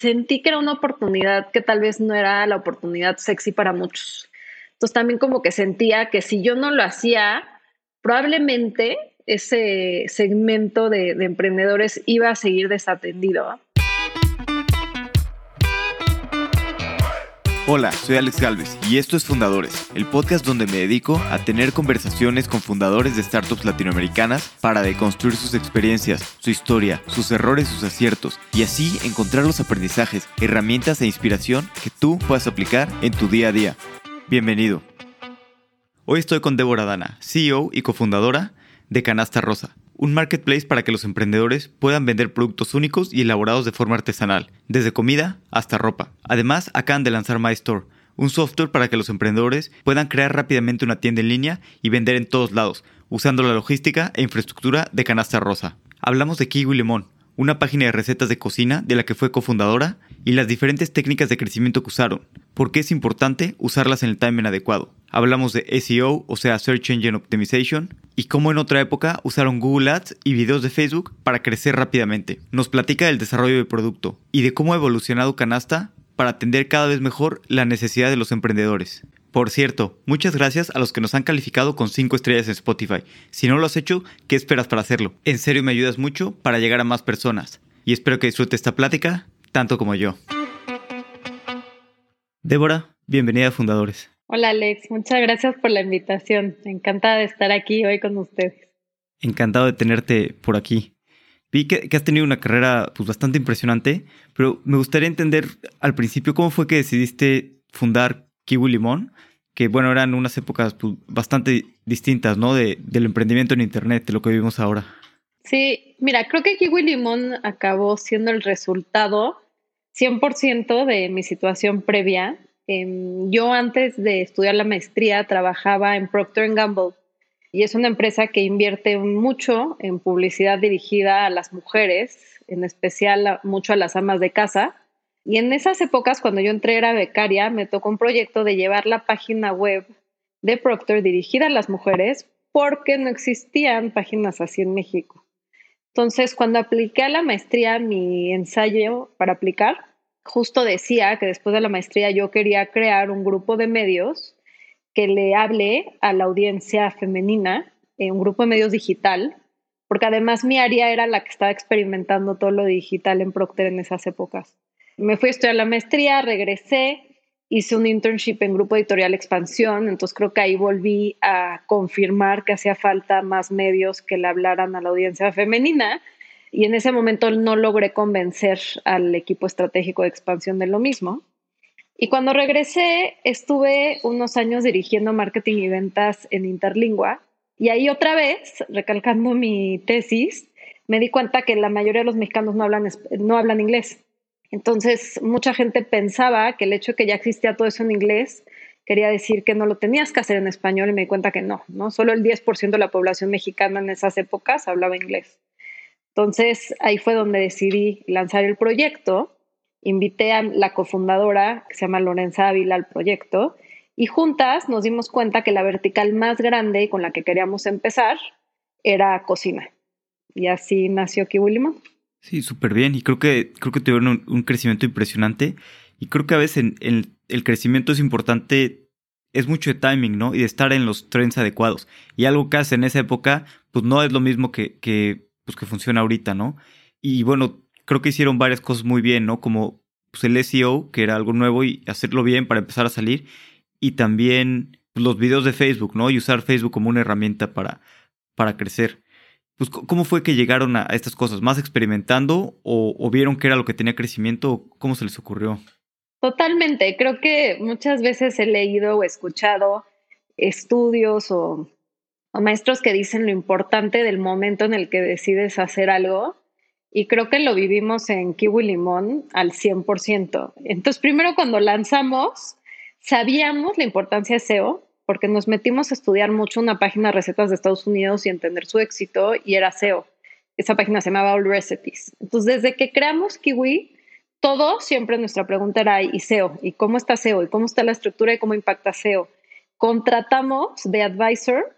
sentí que era una oportunidad que tal vez no era la oportunidad sexy para muchos. Entonces también como que sentía que si yo no lo hacía, probablemente ese segmento de, de emprendedores iba a seguir desatendido. Hola, soy Alex Galvez y esto es Fundadores, el podcast donde me dedico a tener conversaciones con fundadores de startups latinoamericanas para deconstruir sus experiencias, su historia, sus errores, sus aciertos y así encontrar los aprendizajes, herramientas e inspiración que tú puedas aplicar en tu día a día. Bienvenido. Hoy estoy con Débora Dana, CEO y cofundadora de Canasta Rosa, un marketplace para que los emprendedores puedan vender productos únicos y elaborados de forma artesanal, desde comida hasta ropa. Además, acaban de lanzar MyStore, un software para que los emprendedores puedan crear rápidamente una tienda en línea y vender en todos lados, usando la logística e infraestructura de Canasta Rosa. Hablamos de Kiwi Limón, una página de recetas de cocina de la que fue cofundadora, y las diferentes técnicas de crecimiento que usaron, por qué es importante usarlas en el timing adecuado. Hablamos de SEO, o sea, Search Engine Optimization, y cómo en otra época usaron Google Ads y videos de Facebook para crecer rápidamente. Nos platica del desarrollo del producto y de cómo ha evolucionado Canasta para atender cada vez mejor la necesidad de los emprendedores. Por cierto, muchas gracias a los que nos han calificado con 5 estrellas en Spotify. Si no lo has hecho, ¿qué esperas para hacerlo? En serio me ayudas mucho para llegar a más personas. Y espero que disfrute esta plática tanto como yo. Débora, bienvenida a Fundadores. Hola Alex, muchas gracias por la invitación. Encantada de estar aquí hoy con ustedes. Encantado de tenerte por aquí. Vi que, has tenido una carrera pues, bastante impresionante, pero me gustaría entender al principio cómo fue que decidiste fundar Kiwi Limón, que bueno, eran unas épocas pues, bastante distintas, ¿no? De, del emprendimiento en Internet, de lo que vivimos ahora. Sí, mira, creo que Kiwi Limón acabó siendo el resultado 100% de mi situación previa. Em, yo antes de estudiar la maestría trabajaba en Procter Gamble y es una empresa que invierte mucho en publicidad dirigida a las mujeres, en especial mucho a las amas de casa. Y en esas épocas, cuando yo entré era becaria, me tocó un proyecto de llevar la página web de Procter dirigida a las mujeres porque no existían páginas así en México. Entonces, cuando apliqué a la maestría mi ensayo para aplicar, justo decía que después de la maestría yo quería crear un grupo de medios que le hable a la audiencia femenina, eh, un grupo de medios digital, porque además mi área era la que estaba experimentando todo lo digital en Procter en esas épocas. Me fui a estudiar la maestría, regresé, hice un internship en Grupo Editorial Expansión, entonces creo que ahí volví a confirmar que hacía falta más medios que le hablaran a la audiencia femenina y en ese momento no logré convencer al equipo estratégico de expansión de lo mismo. Y cuando regresé, estuve unos años dirigiendo marketing y ventas en Interlingua. Y ahí otra vez, recalcando mi tesis, me di cuenta que la mayoría de los mexicanos no hablan, no hablan inglés. Entonces, mucha gente pensaba que el hecho de que ya existía todo eso en inglés quería decir que no lo tenías que hacer en español y me di cuenta que no, ¿no? Solo el 10% de la población mexicana en esas épocas hablaba inglés. Entonces, ahí fue donde decidí lanzar el proyecto. Invité a la cofundadora, que se llama Lorenza Ávila, al proyecto, y juntas nos dimos cuenta que la vertical más grande con la que queríamos empezar era cocina. Y así nació Kiwi Limón. Sí, súper bien. Y creo que, creo que tuvieron un, crecimiento impresionante. Y creo que a veces el crecimiento es importante, es mucho de timing, ¿no? Y de estar en los trends adecuados. Y algo que hace en esa época, pues no es lo mismo que, que pues, que funciona ahorita, ¿no? Y bueno, creo que hicieron varias cosas muy bien, ¿no? Como pues, el SEO, que era algo nuevo y hacerlo bien para empezar a salir. Y también pues, los videos de Facebook, ¿no? Y usar Facebook como una herramienta para, para crecer. Pues, ¿cómo fue que llegaron a estas cosas? ¿Más experimentando o, vieron que era lo que tenía crecimiento? ¿Cómo se les ocurrió? Totalmente. Creo que muchas veces he leído o escuchado estudios o o maestros que dicen lo importante del momento en el que decides hacer algo. Y creo que lo vivimos en Kiwi Limón al 100%. Entonces, primero cuando lanzamos, sabíamos la importancia de SEO, porque nos metimos a estudiar mucho una página de recetas de Estados Unidos y entender su éxito, y era SEO. Esa página se llamaba All Recipes. Entonces, desde que creamos Kiwi, todo siempre nuestra pregunta era, ¿y SEO? ¿Y cómo está SEO? ¿Y cómo está la estructura y cómo impacta SEO? Contratamos de advisor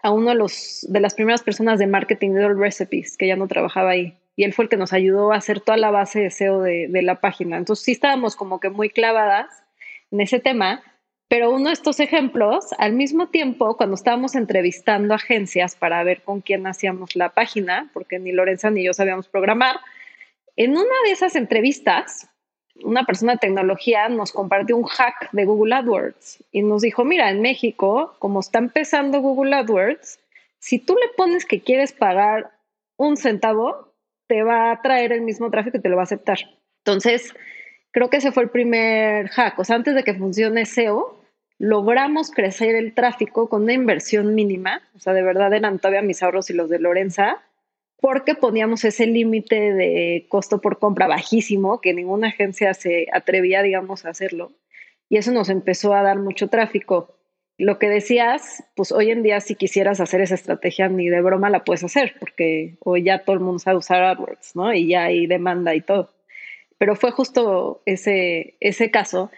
a uno de, los, de las primeras personas de marketing de All Recipes, que ya no trabajaba ahí. y él fue el que nos ayudó a hacer toda la base de SEO de, de la página. Entonces sí estábamos como que muy clavadas en ese tema, pero uno de estos ejemplos, al mismo tiempo, cuando estábamos entrevistando agencias para ver con quién hacíamos la página, porque ni Lorenza ni yo sabíamos programar, en una de esas entrevistas, una persona de tecnología nos compartió un hack de Google AdWords y nos dijo, mira, en México, como está empezando Google AdWords, si tú le pones que quieres pagar un centavo, te va a traer el mismo tráfico y te lo va a aceptar. Entonces, creo que ese fue el primer hack. O sea, antes de que funcione SEO, logramos crecer el tráfico con una inversión mínima. O sea, de verdad eran todavía mis ahorros y los de Lorenza, porque poníamos ese límite de costo por compra bajísimo, que ninguna agencia se atrevía, digamos, a hacerlo. Y eso nos empezó a dar mucho tráfico. Lo que decías, pues hoy en día si quisieras hacer esa estrategia ni de broma la puedes hacer, porque hoy ya todo el mundo sabe usar AdWords, ¿no? Y ya hay demanda y todo pero fue justo ese, ese caso.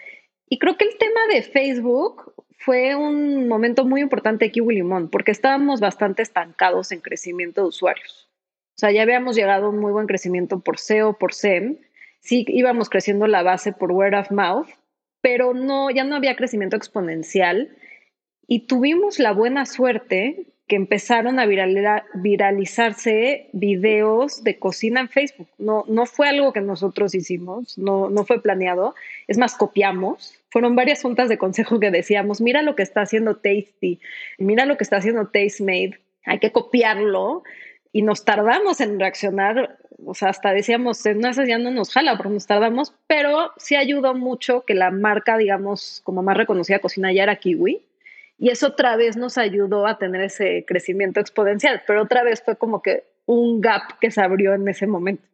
Y creo que el tema de Facebook fue un momento muy importante aquí, Willimón, porque estábamos bastante estancados en crecimiento de usuarios. O sea, ya habíamos llegado a un muy buen crecimiento por SEO, por SEM. Sí íbamos creciendo la base por word of mouth, pero no, ya no había crecimiento exponencial. Y tuvimos la buena suerte que empezaron a viralizarse videos de cocina en Facebook. No, no fue algo que nosotros hicimos, no, no fue planeado. Es más, copiamos. Fueron varias juntas de consejo que decíamos, mira lo que está haciendo Tasty, mira lo que está haciendo Tastemade, hay que copiarlo. Y nos tardamos en reaccionar, o sea, hasta decíamos, no, ya no nos jala, porque nos tardamos, pero sí ayudó mucho que la marca, digamos, como más reconocida cocina ya era Kiwi y eso otra vez nos ayudó a tener ese crecimiento exponencial, pero otra vez fue como que un gap que se abrió en ese momento.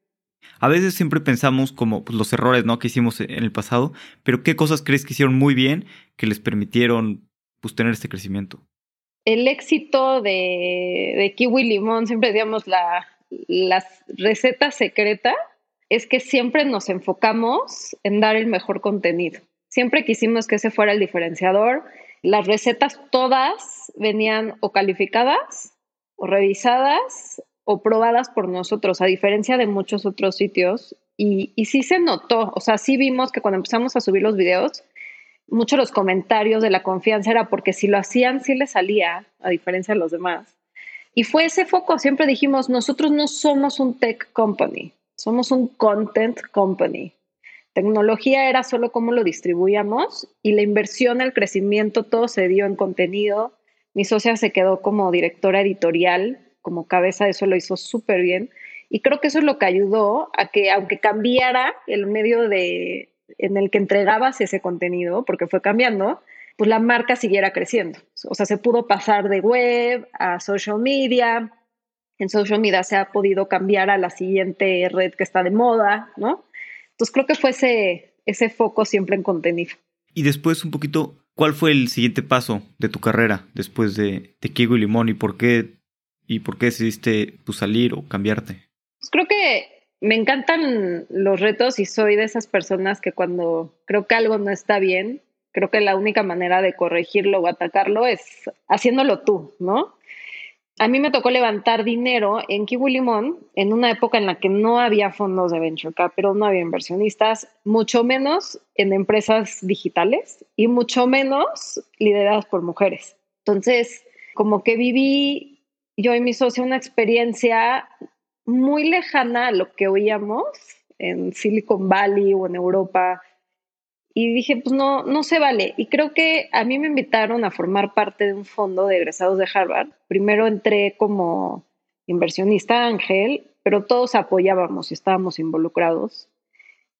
A veces siempre pensamos como pues, los errores ¿no? que hicimos en el pasado, pero ¿qué cosas crees que hicieron muy bien que les permitieron pues, tener este crecimiento? El éxito de, Kiwi Limón, siempre digamos, la, las recetas secreta es que siempre nos enfocamos en dar el mejor contenido. Siempre quisimos que ese fuera el diferenciador las recetas todas venían o calificadas o revisadas o probadas por nosotros, a diferencia de muchos otros sitios. Y, y sí se notó, o sea, sí vimos que cuando empezamos a subir los videos, muchos los comentarios de la confianza era porque si lo hacían, sí les salía, a diferencia de los demás. Y fue ese foco, siempre dijimos, nosotros no somos un tech company, somos un content company. Tecnología era solo cómo lo distribuíamos y la inversión, el crecimiento, todo se dio en contenido. Mi socia se quedó como directora editorial, como cabeza, eso lo hizo súper bien. Y creo que eso es lo que ayudó a que, aunque cambiara el medio de, en el que entregabas ese contenido, porque fue cambiando, pues la marca siguiera creciendo. O sea, se pudo pasar de web a social media. En social media se ha podido cambiar a la siguiente red que está de moda, ¿no? Entonces creo que fue ese, ese foco siempre en contenido. Y después un poquito, ¿cuál fue el siguiente paso de tu carrera después de, de Kigo y Limón y por qué, y por qué decidiste pues, salir o cambiarte? Pues creo que me encantan los retos y soy de esas personas que cuando creo que algo no está bien, creo que la única manera de corregirlo o atacarlo es haciéndolo tú, ¿no? a mí me tocó levantar dinero en Kiwi Limón en una época en la que no había fondos de venture capital, no había inversionistas, mucho menos en empresas digitales y mucho menos lideradas por mujeres. Entonces, como que viví yo y mi socio una experiencia muy lejana a lo que oíamos en Silicon Valley o en Europa y dije, pues no, no se vale. Y creo que a mí me invitaron a formar parte de un fondo de egresados de Harvard. Primero entré como inversionista ángel, pero todos apoyábamos y estábamos involucrados.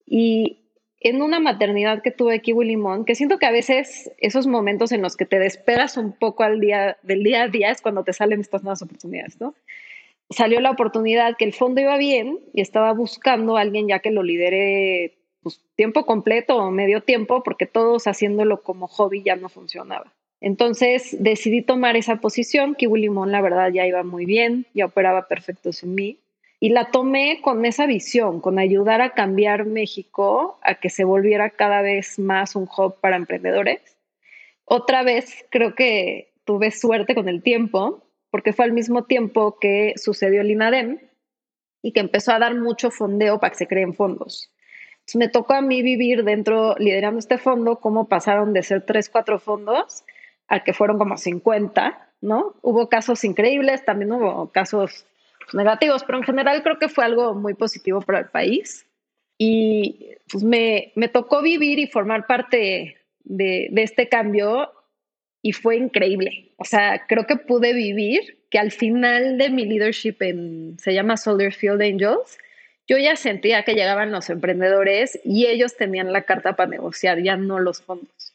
Y en una maternidad que tuve aquí, Limón, que siento que a veces esos momentos en los que te despegas un poco al día, del día a día es cuando te salen estas nuevas oportunidades, ¿no? Salió la oportunidad que el fondo iba bien y estaba buscando alguien ya que lo lidere pues, tiempo completo o medio tiempo, porque todos haciéndolo como hobby ya no funcionaba. Entonces decidí tomar esa posición. Kiwi Limón, la verdad, ya iba muy bien, ya operaba perfecto sin mí. Y la tomé con esa visión, con ayudar a cambiar México a que se volviera cada vez más un hub para emprendedores. Otra vez creo que tuve suerte con el tiempo, porque fue al mismo tiempo que sucedió el INADEM y que empezó a dar mucho fondeo para que se creen fondos. me tocó a mí vivir dentro, liderando este fondo, cómo pasaron de ser tres, cuatro fondos a que fueron como 50, ¿no? Hubo casos increíbles, también hubo casos negativos, pero en general creo que fue algo muy positivo para el país. Y pues me, me tocó vivir y formar parte de, de este cambio y fue increíble. O sea, creo que pude vivir que al final de mi leadership en, se llama Soldier Field Angels, yo ya sentía que llegaban los emprendedores y ellos tenían la carta para negociar, ya no los fondos.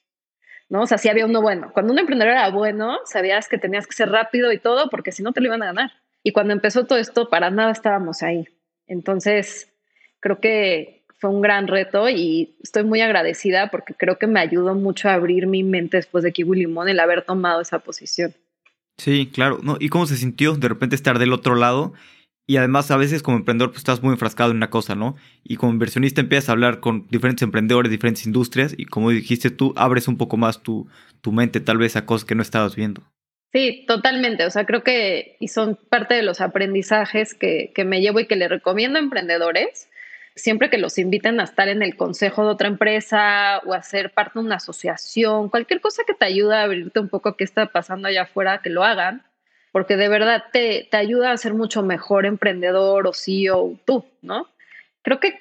¿no? O sea, sí había uno bueno. Cuando un emprendedor era bueno, sabías que tenías que ser rápido y todo, porque si no te lo iban a ganar. Y cuando empezó todo esto, para nada estábamos ahí. Entonces, creo que fue un gran reto y estoy muy agradecida porque creo que me ayudó mucho a abrir mi mente después de Kiwi Limón el haber tomado esa posición. Sí, claro. No, ¿Y cómo se sintió de repente estar del otro lado? Y además a veces como emprendedor pues estás muy enfrascado en una cosa, ¿no? Y como inversionista empiezas a hablar con diferentes emprendedores, diferentes industrias y como dijiste tú, abres un poco más tu, tu mente tal vez a cosas que no estabas viendo. Sí, totalmente. O sea, creo que y son parte de los aprendizajes que, que me llevo y que le recomiendo a emprendedores siempre que los inviten a estar en el consejo de otra empresa o a ser parte de una asociación, cualquier cosa que te ayude a abrirte un poco qué está pasando allá afuera, que lo hagan, porque de verdad te, te ayuda a ser mucho mejor emprendedor o CEO tú, ¿no? Creo que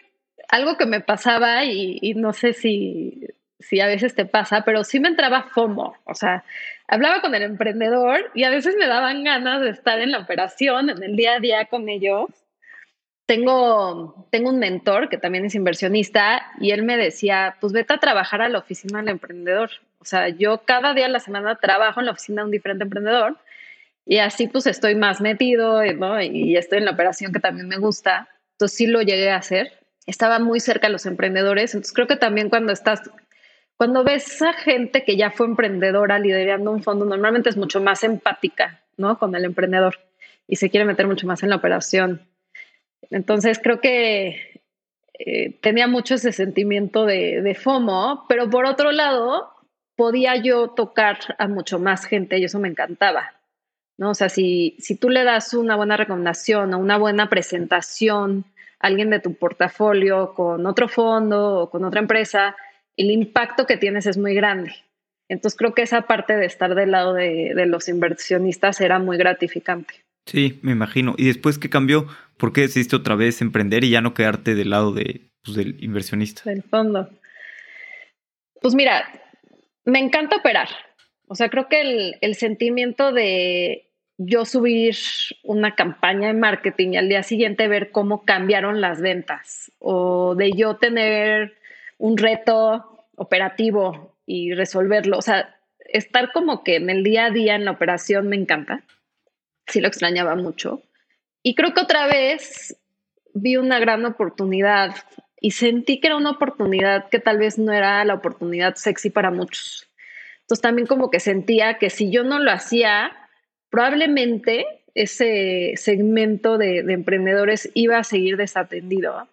algo que me pasaba y, y no sé si, si a veces te pasa, pero sí me entraba FOMO, o sea, hablaba con el emprendedor y a veces me daban ganas de estar en la operación, en el día a día con ellos tengo, tengo un mentor que también es inversionista y él me decía, pues vete a trabajar a la oficina del emprendedor. O sea, yo cada día de la semana trabajo en la oficina de un diferente emprendedor y así pues estoy más metido ¿no? y estoy en la operación que también me gusta. Entonces sí lo llegué a hacer. Estaba muy cerca de los emprendedores. Entonces creo que también cuando estás, cuando ves a gente que ya fue emprendedora liderando un fondo, normalmente es mucho más empática, ¿no? Con el emprendedor y se quiere meter mucho más en la operación. Entonces creo que eh, tenía mucho ese sentimiento de, FOMO, pero por otro lado, podía yo tocar a mucho más gente y eso me encantaba. ¿no? O sea, si, si tú le das una buena recomendación o una buena presentación a alguien de tu portafolio con otro fondo o con otra empresa, el impacto que tienes es muy grande. Entonces creo que esa parte de estar del lado de, de los inversionistas era muy gratificante. Sí, me imagino. ¿Y después qué cambió? ¿Por qué decidiste otra vez emprender y ya no quedarte del lado de, pues, del inversionista? Del fondo. Pues mira, me encanta operar. O sea, creo que el, el sentimiento de yo subir una campaña de marketing y al día siguiente ver cómo cambiaron las ventas o de yo tener un reto operativo y resolverlo. O sea, estar como que en el día a día en la operación me encanta sí lo extrañaba mucho. Y creo que otra vez vi una gran oportunidad y sentí que era una oportunidad que tal vez no era la oportunidad sexy para muchos. Entonces también como que sentía que si yo no lo hacía, probablemente ese segmento de, de emprendedores iba a seguir desatendido.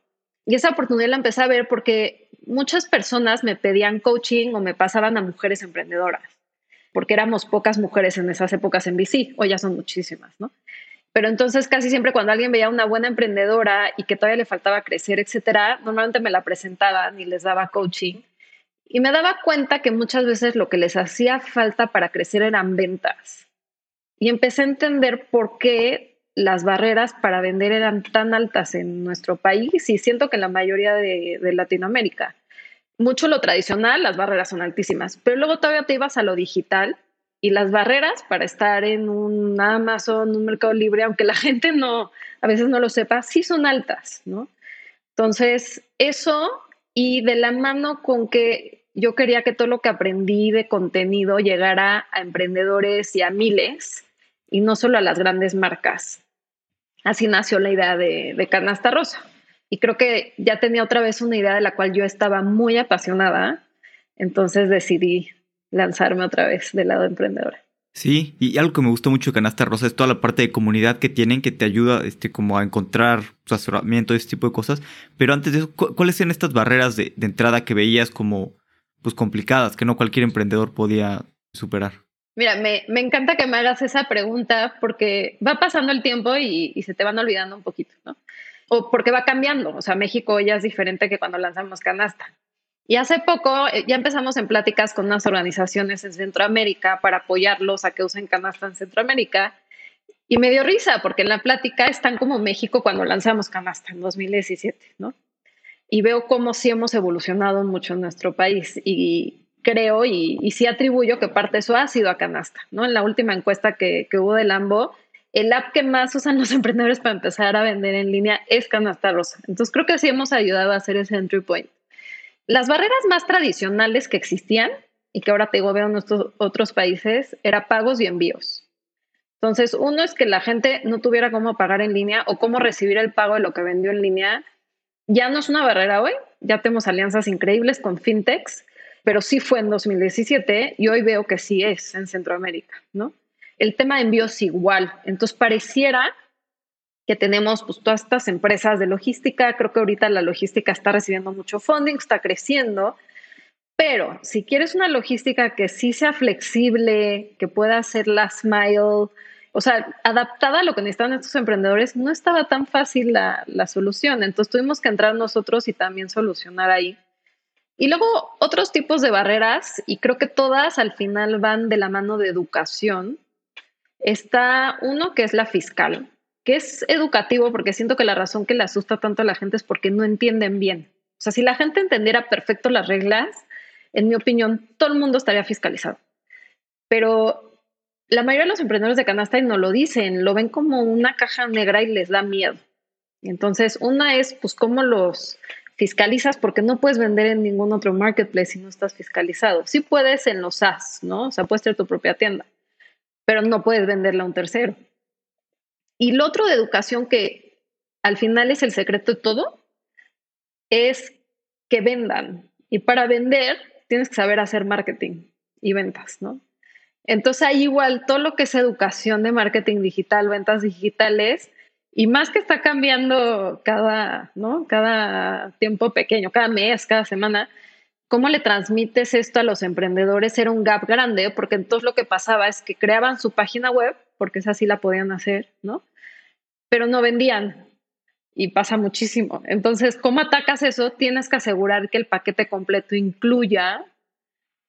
Y esa oportunidad la empecé a ver porque muchas personas me pedían coaching o me pasaban a mujeres emprendedoras porque éramos pocas mujeres en esas épocas en BC, hoy ya son muchísimas, ¿no? Pero entonces casi siempre cuando alguien veía una buena emprendedora y que todavía le faltaba crecer, etcétera, normalmente me la presentaban y les daba coaching. Y me daba cuenta que muchas veces lo que les hacía falta para crecer eran ventas. Y empecé a entender por qué las barreras para vender eran tan altas en nuestro país y siento que en la mayoría de, Latinoamérica mucho lo tradicional, las barreras son altísimas, pero luego todavía te ibas a lo digital y las barreras para estar en un Amazon, un mercado libre, aunque la gente no, a veces no lo sepa, sí son altas, ¿no? Entonces, eso y de la mano con que yo quería que todo lo que aprendí de contenido llegara a emprendedores y a miles y no solo a las grandes marcas. Así nació la idea de, de Canasta Rosa y creo que ya tenía otra vez una idea de la cual yo estaba muy apasionada, entonces decidí lanzarme otra vez del lado emprendedor. Sí, y algo que me gustó mucho de Canasta Rosa es toda la parte de comunidad que tienen que te ayuda este, como a encontrar su asesoramiento, ese tipo de cosas. Pero antes de eso, ¿cuáles eran estas barreras de, de, entrada que veías como pues complicadas, que no cualquier emprendedor podía superar? Mira, me, me encanta que me hagas esa pregunta porque va pasando el tiempo y, y se te van olvidando un poquito, ¿no? o porque va cambiando. O sea, México ya es diferente que cuando lanzamos canasta. Y hace poco eh, ya empezamos en pláticas con unas organizaciones en Centroamérica para apoyarlos a que usen canasta en Centroamérica. Y me dio risa porque en la plática están como México cuando lanzamos canasta en 2017, ¿no? Y veo cómo sí hemos evolucionado mucho en nuestro país y creo y, y sí atribuyo que parte de eso ha sido a canasta, ¿no? En la última encuesta que, que hubo de Lambo, el app que más usan los emprendedores para empezar a vender en línea es Canasta Rosa. Entonces creo que sí hemos ayudado a hacer ese entry point. Las barreras más tradicionales que existían y que ahora te digo veo en nuestros otros países era pagos y envíos. Entonces, uno es que la gente no tuviera cómo pagar en línea o cómo recibir el pago de lo que vendió en línea. Ya no es una barrera hoy, ya tenemos alianzas increíbles con fintechs, pero sí fue en 2017 y hoy veo que sí es en Centroamérica, ¿no? El tema de envíos igual. Entonces, pareciera que tenemos pues, todas estas empresas de logística. Creo que ahorita la logística está recibiendo mucho funding, está creciendo. Pero si quieres una logística que sí sea flexible, que pueda ser last mile, o sea, adaptada a lo que necesitan estos emprendedores, no estaba tan fácil la, la solución. Entonces tuvimos que entrar nosotros y también solucionar ahí. Y luego otros tipos de barreras, y creo que todas al final van de la mano de educación. Está uno que es la fiscal que es educativo porque siento que la razón que le asusta tanto a la gente es porque no entienden bien. O sea, si la gente entendiera perfecto las reglas, en mi opinión, todo el mundo estaría fiscalizado. Pero la mayoría de los emprendedores de canasta no lo dicen, lo ven como una caja negra y les da miedo. Entonces, una es, pues, cómo los fiscalizas, porque no puedes vender en ningún otro marketplace si no estás fiscalizado. Sí puedes en los SaaS, ¿no? O sea, puedes tener tu propia tienda, pero no puedes venderla a un tercero. Y lo otro de educación que al final es el secreto de todo, es que vendan. Y para vender tienes que saber hacer marketing y ventas, ¿no? Entonces ahí igual todo lo que es educación de marketing digital, ventas digitales, y más que está cambiando cada, ¿no? Cada tiempo pequeño, cada mes, cada semana, ¿cómo le transmites esto a los emprendedores? Era un gap grande, porque entonces lo que pasaba es que creaban su página web, porque esa sí la podían hacer, ¿no? Pero no vendían y pasa muchísimo. Entonces, ¿cómo atacas eso? Tienes que asegurar que el paquete completo incluya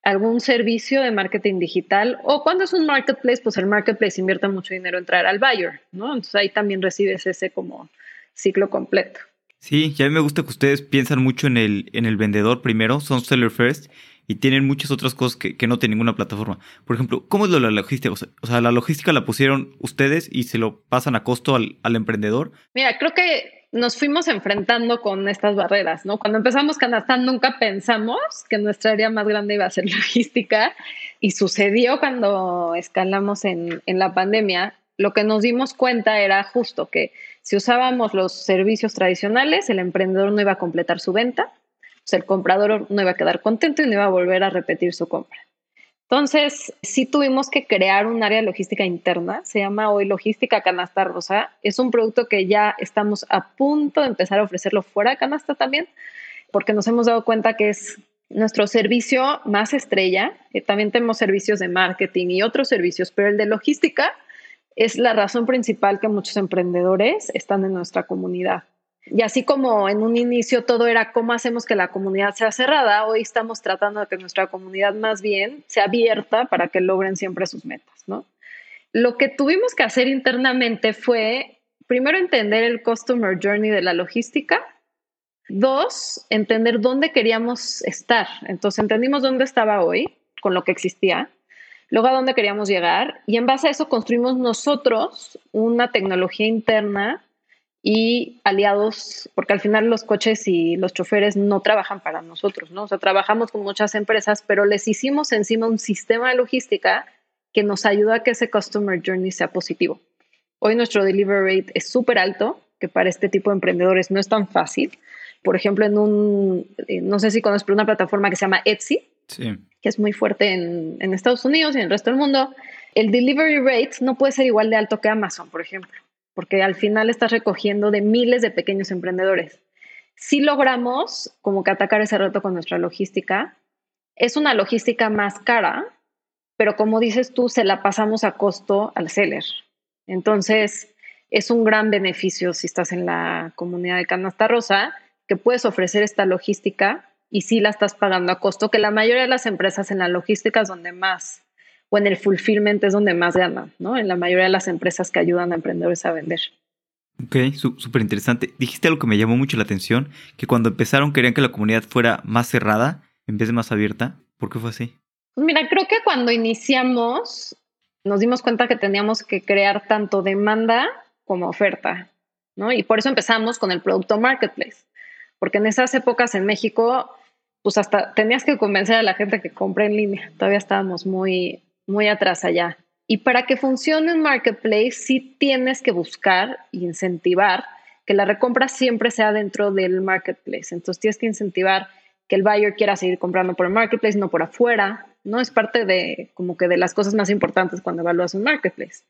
algún servicio de marketing digital o cuando es un marketplace, pues el marketplace invierte mucho dinero en traer al buyer, ¿no? Entonces ahí también recibes ese como ciclo completo. Sí, y a mí me gusta que ustedes piensan mucho en el, en el vendedor primero, son seller first, y tienen muchas otras cosas que, que no tiene ninguna plataforma. Por ejemplo, ¿cómo es lo de la logística? O sea, la logística la pusieron ustedes y se lo pasan a costo al, al emprendedor. Mira, creo que nos fuimos enfrentando con estas barreras, ¿no? Cuando empezamos Canastán nunca pensamos que nuestra área más grande iba a ser logística y sucedió cuando escalamos en, en la pandemia. Lo que nos dimos cuenta era justo que si usábamos los servicios tradicionales, el emprendedor no iba a completar su venta, el comprador no iba a quedar contento y no iba a volver a repetir su compra. Entonces, sí tuvimos que crear un área logística interna, se llama hoy Logística Canasta Rosa. Es un producto que ya estamos a punto de empezar a ofrecerlo fuera de canasta también, porque nos hemos dado cuenta que es nuestro servicio más estrella. Eh, también tenemos servicios de marketing y otros servicios, pero el de logística es la razón principal que muchos emprendedores están en nuestra comunidad. Y así como en un inicio todo era cómo hacemos que la comunidad sea cerrada, hoy estamos tratando de que nuestra comunidad más bien sea abierta para que logren siempre sus metas, ¿no? Lo que tuvimos que hacer internamente fue, primero, entender el customer journey de la logística. Dos, entender dónde queríamos estar. Entonces, entendimos dónde estaba hoy con lo que existía luego a dónde queríamos llegar y en base a eso construimos nosotros una tecnología interna y aliados, porque al final los coches y los choferes no trabajan para nosotros, ¿no? O sea, trabajamos con muchas empresas, pero les hicimos encima un sistema de logística que nos ayuda a que ese customer journey sea positivo. Hoy nuestro delivery rate es súper alto, que para este tipo de emprendedores no es tan fácil. Por ejemplo, en un, eh, no sé si conoces, pero una plataforma que se llama Etsy, sí que es muy fuerte en, en Estados Unidos y en el resto del mundo, el delivery rate no puede ser igual de alto que Amazon, por ejemplo, porque al final estás recogiendo de miles de pequeños emprendedores. Si logramos como que atacar ese reto con nuestra logística, es una logística más cara, pero como dices tú, se la pasamos a costo al seller. Entonces, es un gran beneficio si estás en la comunidad de Canasta Rosa, que puedes ofrecer esta logística y sí la estás pagando a costo, que la mayoría de las empresas en la logística es donde más, o en el fulfillment es donde más ganan, ¿no? En la mayoría de las empresas que ayudan a emprendedores a vender. Ok, súper interesante. Dijiste algo que me llamó mucho la atención, que cuando empezaron querían que la comunidad fuera más cerrada en vez de más abierta. ¿Por qué fue así? Pues mira, creo que cuando iniciamos nos dimos cuenta que teníamos que crear tanto demanda como oferta, ¿no? Y por eso empezamos con el producto marketplace, porque en esas épocas en México, pues hasta tenías que convencer a la gente que compre en línea. Todavía estábamos muy, muy atrás allá. Y para que funcione un marketplace, sí tienes que buscar e incentivar que la recompra siempre sea dentro del marketplace. Entonces tienes que incentivar que el buyer quiera seguir comprando por el marketplace, no por afuera, ¿no? Es parte de como que de las cosas más importantes cuando evalúas un marketplace.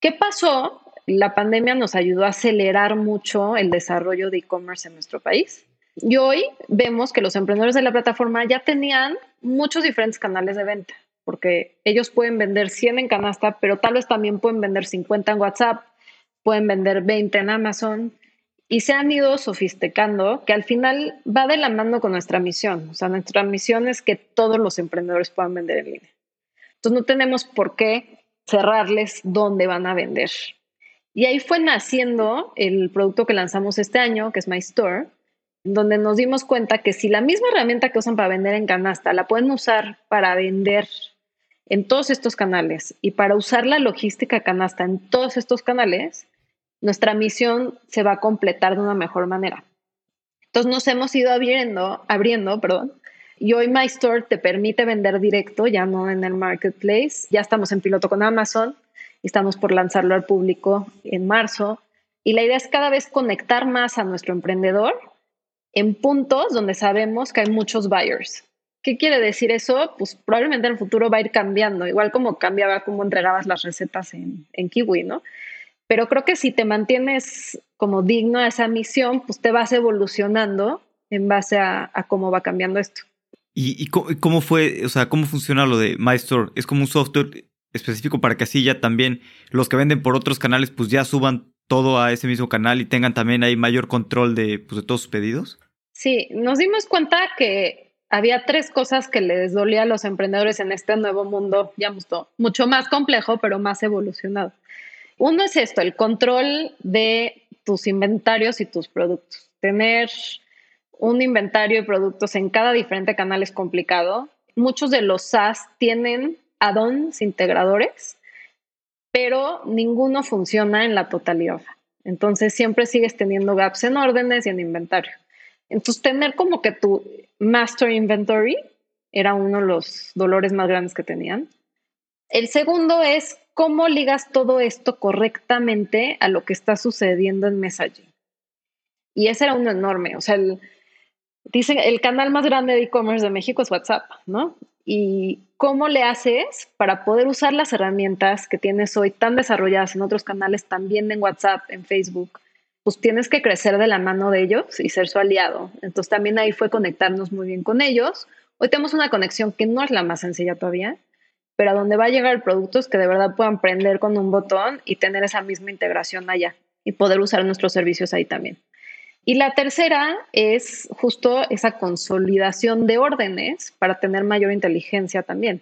¿Qué pasó? La pandemia nos ayudó a acelerar mucho el desarrollo de e-commerce en nuestro país. Y hoy vemos que los emprendedores de la plataforma ya tenían muchos diferentes canales de venta, porque ellos pueden vender 100 en canasta, pero tal vez también pueden vender 50 en WhatsApp, pueden vender 20 en Amazon, y se han ido sofisticando, que al final va de la mano con nuestra misión. O sea, nuestra misión es que todos los emprendedores puedan vender en línea. Entonces no tenemos por qué cerrarles dónde van a vender. Y ahí fue naciendo el producto que lanzamos este año, que es My Store, donde nos dimos cuenta que si la misma herramienta que usan para vender en canasta la pueden usar para vender en todos estos canales y para usar la logística canasta en todos estos canales, nuestra misión se va a completar de una mejor manera. Entonces nos hemos ido abriendo, abriendo, perdón, y hoy My Store te permite vender directo, ya no en el marketplace. Ya estamos en piloto con Amazon y estamos por lanzarlo al público en marzo. Y la idea es cada vez conectar más a nuestro emprendedor en puntos donde sabemos que hay muchos buyers. ¿Qué quiere decir eso? Pues probablemente en el futuro va a ir cambiando, igual como cambiaba cómo entregabas las recetas en, en Kiwi, ¿no? Pero creo que si te mantienes como digno a esa misión, pues te vas evolucionando en base a, cómo va cambiando esto. ¿Y, cómo, fue, o sea, cómo funciona lo de MyStore? ¿Es como un software específico para que así ya también los que venden por otros canales pues ya suban todo a ese mismo canal y tengan también ahí mayor control de, pues, de todos sus pedidos? Sí, nos dimos cuenta que había tres cosas que les dolía a los emprendedores en este nuevo mundo, ya mucho más complejo, pero más evolucionado. Uno es esto, el control de tus inventarios y tus productos. Tener un inventario de productos en cada diferente canal es complicado. Muchos de los SaaS tienen add-ons integradores, pero ninguno funciona en la totalidad. Entonces siempre sigues teniendo gaps en órdenes y en inventario. Entonces tener como que tu master inventory era uno de los dolores más grandes que tenían. El segundo es ¿Cómo ligas todo esto correctamente a lo que está sucediendo en messaging? Y ese era uno enorme. O sea, el, dicen, el canal más grande de e-commerce de México es WhatsApp, ¿no? Y cómo le haces para poder usar las herramientas que tienes hoy tan desarrolladas en otros canales, también en WhatsApp, en Facebook, pues tienes que crecer de la mano de ellos y ser su aliado. Entonces también ahí fue conectarnos muy bien con ellos. Hoy tenemos una conexión que no es la más sencilla todavía, pero a donde va a llegar el producto es que de verdad puedan prender con un botón y tener esa misma integración allá y poder usar nuestros servicios ahí también. Y la tercera es justo esa consolidación de órdenes para tener mayor inteligencia también.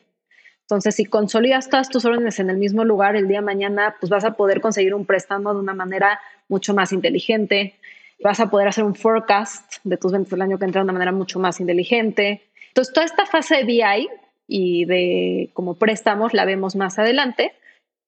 Entonces, si consolidas todas tus órdenes en el mismo lugar el día de mañana, pues vas a poder conseguir un préstamo de una manera mucho más inteligente, vas a poder hacer un forecast de tus ventas del año que entra de una manera mucho más inteligente. Entonces, toda esta fase de BI y de como préstamos la vemos más adelante,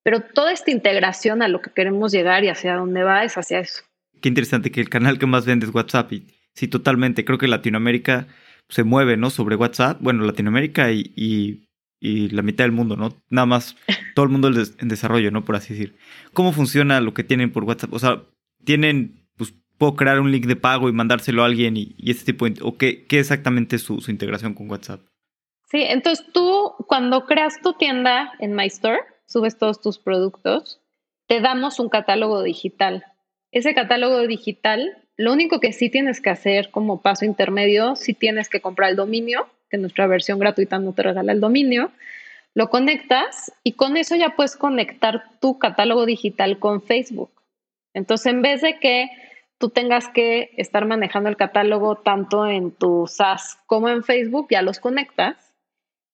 pero toda esta integración a lo que queremos llegar y hacia dónde va es hacia eso. Qué interesante que el canal que más vende es WhatsApp y sí, totalmente, creo que Latinoamérica se mueve, ¿no? Sobre WhatsApp, bueno, Latinoamérica y, y, la mitad del mundo, ¿no? Nada más todo el mundo en desarrollo, ¿no? Por así decir. ¿Cómo funciona lo que tienen por WhatsApp? O sea, tienen, pues, puedo crear un link de pago y mandárselo a alguien y, y este tipo de... ¿O qué, qué exactamente es su, su integración con WhatsApp? Sí, entonces tú cuando creas tu tienda en MyStore, subes todos tus productos, te damos un catálogo digital. Ese catálogo digital, lo único que sí tienes que hacer como paso intermedio, sí tienes que comprar el dominio, que nuestra versión gratuita no te regala el dominio, lo conectas y con eso ya puedes conectar tu catálogo digital con Facebook. Entonces, en vez de que tú tengas que estar manejando el catálogo tanto en tu SaaS como en Facebook, ya los conectas.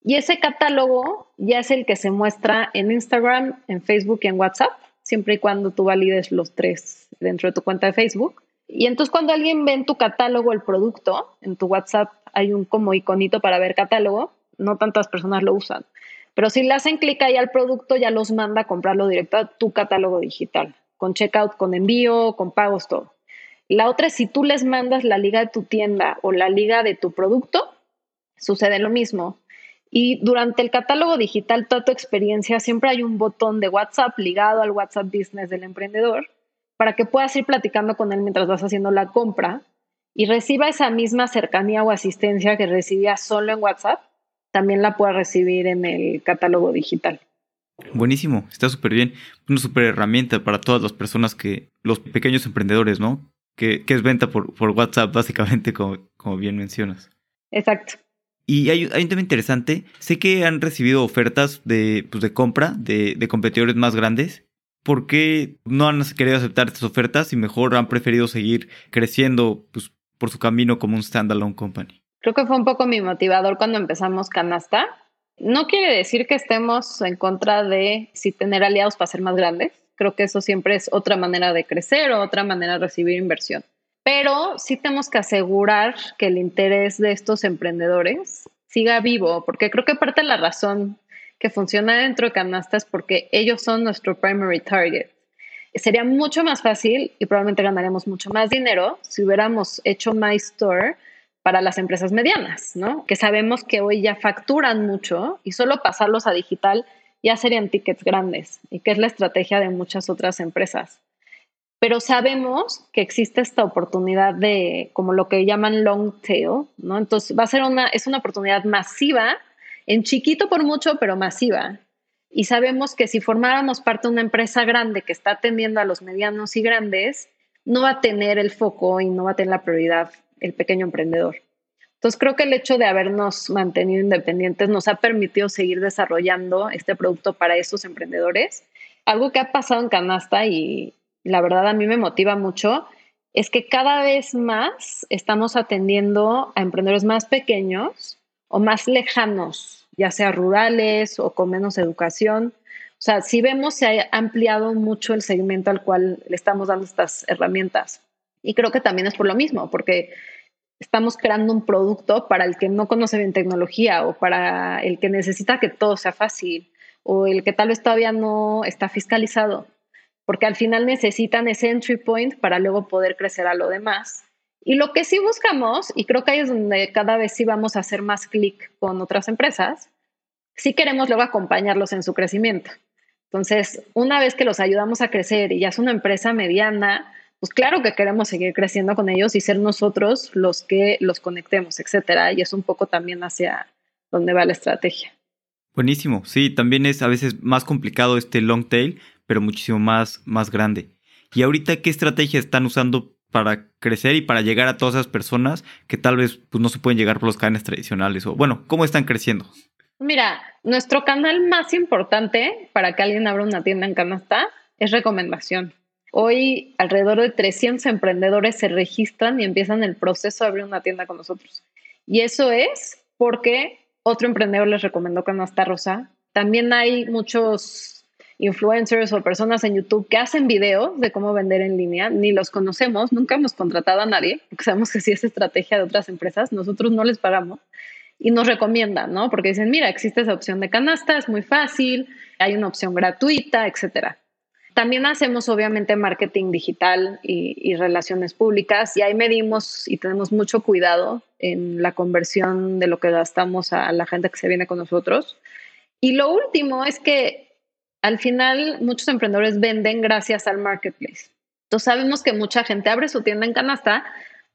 Y ese catálogo ya es el que se muestra en Instagram, en Facebook y en WhatsApp, siempre y cuando tú valides los tres dentro de tu cuenta de Facebook. Y entonces cuando alguien ve en tu catálogo el producto, en tu WhatsApp hay un como iconito para ver catálogo, no tantas personas lo usan. Pero si le hacen clic ahí al producto, ya los manda a comprarlo directo a tu catálogo digital, con checkout, con envío, con pagos, todo. La otra es si tú les mandas la liga de tu tienda o la liga de tu producto, sucede lo mismo. Y durante el catálogo digital, toda tu experiencia, siempre hay un botón de WhatsApp ligado al WhatsApp Business del emprendedor para que puedas ir platicando con él mientras vas haciendo la compra y reciba esa misma cercanía o asistencia que recibía solo en WhatsApp, también la pueda recibir en el catálogo digital. Buenísimo, está súper bien. Una súper herramienta para todas las personas que, los pequeños emprendedores, ¿no? Que, es venta por, WhatsApp, básicamente, como, como bien mencionas. Exacto. Y hay, un tema interesante. Sé que han recibido ofertas de, pues, de compra de, de, competidores más grandes. ¿Por qué no han querido aceptar estas ofertas y mejor han preferido seguir creciendo pues, por su camino como un standalone company? Creo que fue un poco mi motivador cuando empezamos Canasta. No quiere decir que estemos en contra de si tener aliados para ser más grandes. Creo que eso siempre es otra manera de crecer o otra manera de recibir inversión. Pero sí tenemos que asegurar que el interés de estos emprendedores siga vivo, porque creo que parte de la razón que funciona dentro de Canasta es porque ellos son nuestro primary target. Sería mucho más fácil y probablemente ganaríamos mucho más dinero si hubiéramos hecho My Store para las empresas medianas, ¿no? Que sabemos que hoy ya facturan mucho y solo pasarlos a digital ya serían tickets grandes y que es la estrategia de muchas otras empresas pero sabemos que existe esta oportunidad de, como lo que llaman long tail, ¿no? Entonces va a ser una, es una oportunidad masiva, en chiquito por mucho, pero masiva. Y sabemos que si formáramos parte de una empresa grande que está atendiendo a los medianos y grandes, no va a tener el foco y no va a tener la prioridad el pequeño emprendedor. Entonces creo que el hecho de habernos mantenido independientes nos ha permitido seguir desarrollando este producto para esos emprendedores. Algo que ha pasado en Canasta y, la verdad a mí me motiva mucho, es que cada vez más estamos atendiendo a emprendedores más pequeños o más lejanos, ya sea rurales o con menos educación. O sea, si vemos, se ha ampliado mucho el segmento al cual le estamos dando estas herramientas. Y creo que también es por lo mismo, porque estamos creando un producto para el que no conoce bien tecnología o para el que necesita que todo sea fácil o el que tal vez todavía no está fiscalizado porque al final necesitan ese entry point para luego poder crecer a lo demás. Y lo que sí buscamos, y creo que ahí es donde cada vez sí vamos a hacer más clic con otras empresas, sí queremos luego acompañarlos en su crecimiento. Entonces, una vez que los ayudamos a crecer y ya es una empresa mediana, pues claro que queremos seguir creciendo con ellos y ser nosotros los que los conectemos, etcétera. Y es un poco también hacia donde va la estrategia. Buenísimo. Sí, también es a veces más complicado este long tail, pero muchísimo más, más grande. ¿Y ahorita qué estrategia están usando para crecer y para llegar a todas esas personas que tal vez pues, no se pueden llegar por los canales tradicionales? O bueno, ¿cómo están creciendo? Mira, nuestro canal más importante para que alguien abra una tienda en canasta es recomendación. Hoy alrededor de 300 emprendedores se registran y empiezan el proceso de abrir una tienda con nosotros. Y eso es porque otro emprendedor les recomendó Canasta Rosa. También hay muchos influencers o personas en YouTube que hacen videos de cómo vender en línea, ni los conocemos, nunca hemos contratado a nadie, porque sabemos que si es estrategia de otras empresas, nosotros no les pagamos y nos recomiendan, ¿no? Porque dicen, mira, existe esa opción de canasta, es muy fácil, hay una opción gratuita, etcétera. También hacemos obviamente marketing digital y, y, relaciones públicas y ahí medimos y tenemos mucho cuidado en la conversión de lo que gastamos a la gente que se viene con nosotros. Y lo último es que al final muchos emprendedores venden gracias al marketplace. Entonces sabemos que mucha gente abre su tienda en canasta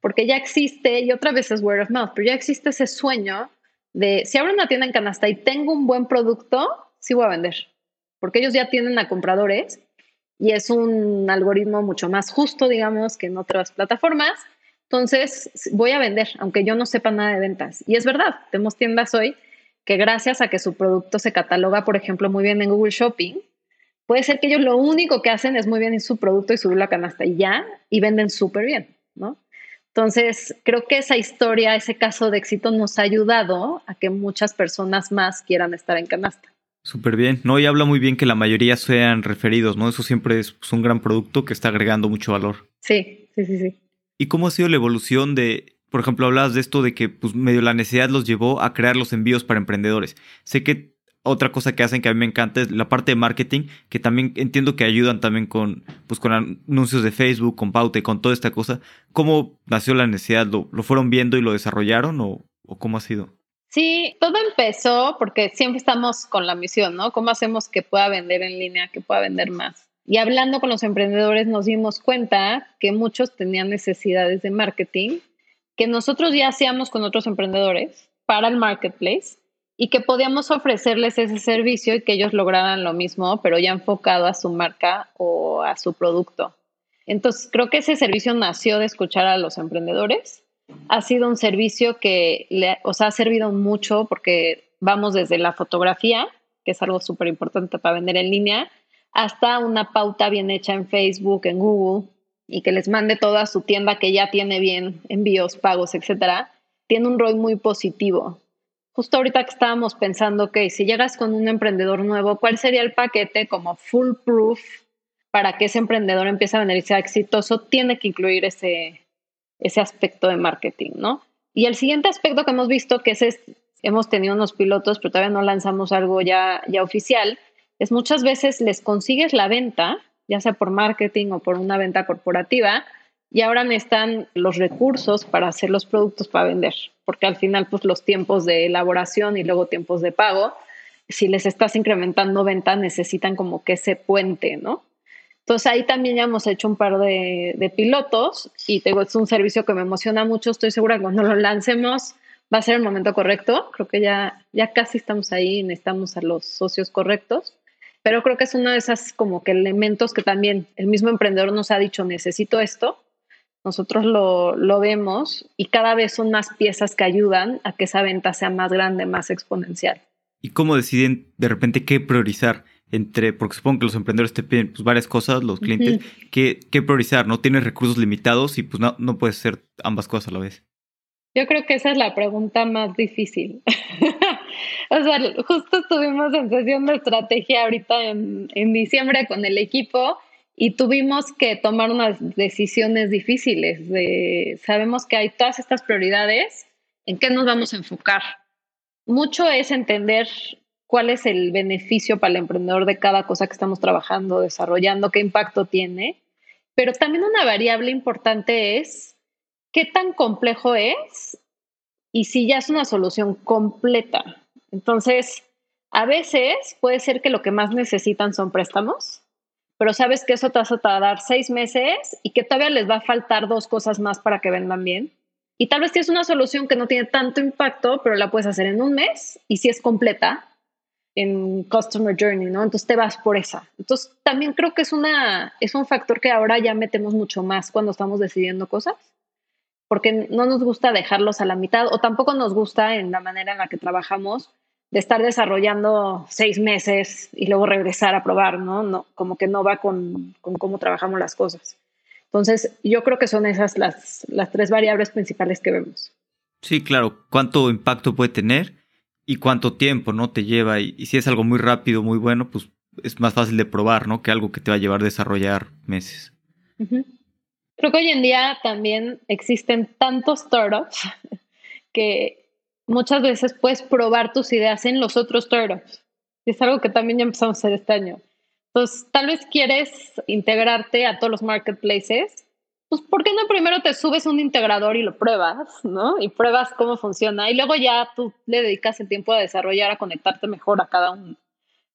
porque ya existe, y otra vez es word of mouth, pero ya existe ese sueño de si abro una tienda en canasta y tengo un buen producto, sí voy a vender, porque ellos ya tienen a compradores y es un algoritmo mucho más justo, digamos, que en otras plataformas. Entonces voy a vender, aunque yo no sepa nada de ventas. Y es verdad, tenemos tiendas hoy que gracias a que su producto se cataloga, por ejemplo, muy bien en Google Shopping, Puede ser que ellos lo único que hacen es muy bien su producto y subir la canasta y ya, y venden súper bien, ¿no? Entonces, creo que esa historia, ese caso de éxito nos ha ayudado a que muchas personas más quieran estar en canasta. Súper bien, ¿no? Y habla muy bien que la mayoría sean referidos, ¿no? Eso siempre es pues, un gran producto que está agregando mucho valor. Sí, sí, sí, sí. ¿Y cómo ha sido la evolución de, por ejemplo, hablabas de esto de que pues medio la necesidad los llevó a crear los envíos para emprendedores? Sé que otra cosa que hacen que a mí me encanta es la parte de marketing, que también entiendo que ayudan también con, pues, con anuncios de Facebook, con pauta y con toda esta cosa. ¿Cómo nació la necesidad? ¿Lo, fueron viendo y lo desarrollaron o, o, cómo ha sido? Sí, todo empezó porque siempre estamos con la misión, ¿no? ¿Cómo hacemos que pueda vender en línea, que pueda vender más? Y hablando con los emprendedores nos dimos cuenta que muchos tenían necesidades de marketing que nosotros ya hacíamos con otros emprendedores para el marketplace y que podíamos ofrecerles ese servicio y que ellos lograran lo mismo, pero ya enfocado a su marca o a su producto. Entonces, creo que ese servicio nació de escuchar a los emprendedores. Ha sido un servicio que os ha servido mucho porque vamos desde la fotografía, que es algo súper importante para vender en línea, hasta una pauta bien hecha en Facebook, en Google, y que les mande toda su tienda que ya tiene bien envíos, pagos, etcétera, tiene un rol muy positivo justo ahorita que estábamos pensando, que si llegas con un emprendedor nuevo, ¿cuál sería el paquete como full proof para que ese emprendedor empiece a vender y sea exitoso? Tiene que incluir ese, ese aspecto de marketing, ¿no? Y el siguiente aspecto que hemos visto, que es, hemos tenido unos pilotos, pero todavía no lanzamos algo ya, ya oficial, es muchas veces les consigues la venta, ya sea por marketing o por una venta corporativa, y ahora necesitan los recursos para hacer los productos para vender, porque al final pues los tiempos de elaboración y luego tiempos de pago, si les estás incrementando venta, necesitan como que ese puente, ¿no? Entonces ahí también ya hemos hecho un par de, pilotos y tengo, es un servicio que me emociona mucho, estoy segura que cuando lo lancemos va a ser el momento correcto, creo que ya, ya casi estamos ahí, necesitamos a los socios correctos, pero creo que es uno de esos como que elementos que también el mismo emprendedor nos ha dicho, necesito esto, nosotros lo, lo, vemos y cada vez son más piezas que ayudan a que esa venta sea más grande, más exponencial. ¿Y cómo deciden de repente qué priorizar? Entre, porque supongo que los emprendedores te piden pues, varias cosas, los clientes, ¿qué, ¿qué, priorizar? No tienes recursos limitados y pues no, no puedes hacer ambas cosas a la vez. Yo creo que esa es la pregunta más difícil. o sea, justo estuvimos en sesión de estrategia ahorita en, en diciembre con el equipo y tuvimos que tomar unas decisiones difíciles. De, sabemos que hay todas estas prioridades, ¿en qué nos vamos a enfocar? Mucho es entender cuál es el beneficio para el emprendedor de cada cosa que estamos trabajando, desarrollando, qué impacto tiene, pero también una variable importante es qué tan complejo es y si ya es una solución completa. Entonces, a veces puede ser que lo que más necesitan son préstamos pero sabes que eso te va a tardar seis meses y que todavía les va a faltar dos cosas más para que vendan bien. Y tal vez tienes una solución que no tiene tanto impacto, pero la puedes hacer en un mes y si es completa en Customer Journey, ¿no? Entonces te vas por esa. Entonces también creo que es, una, es un factor que ahora ya metemos mucho más cuando estamos decidiendo cosas, porque no nos gusta dejarlos a la mitad o tampoco nos gusta en la manera en la que trabajamos de estar desarrollando seis meses y luego regresar a probar, ¿no? no como que no va con, con, cómo trabajamos las cosas. Entonces, yo creo que son esas las, las tres variables principales que vemos. Sí, claro, cuánto impacto puede tener y cuánto tiempo, ¿no? Te lleva y, si es algo muy rápido, muy bueno, pues es más fácil de probar, ¿no? Que algo que te va a llevar a desarrollar meses. Creo que hoy en día también existen tantos startups que muchas veces puedes probar tus ideas en los otros startups. Es algo que también ya empezamos a hacer este año. Entonces, tal vez quieres integrarte a todos los marketplaces. Pues, ¿por qué no primero te subes un integrador y lo pruebas, ¿no? Y pruebas cómo funciona. Y luego ya tú le dedicas el tiempo a desarrollar, a conectarte mejor a cada uno.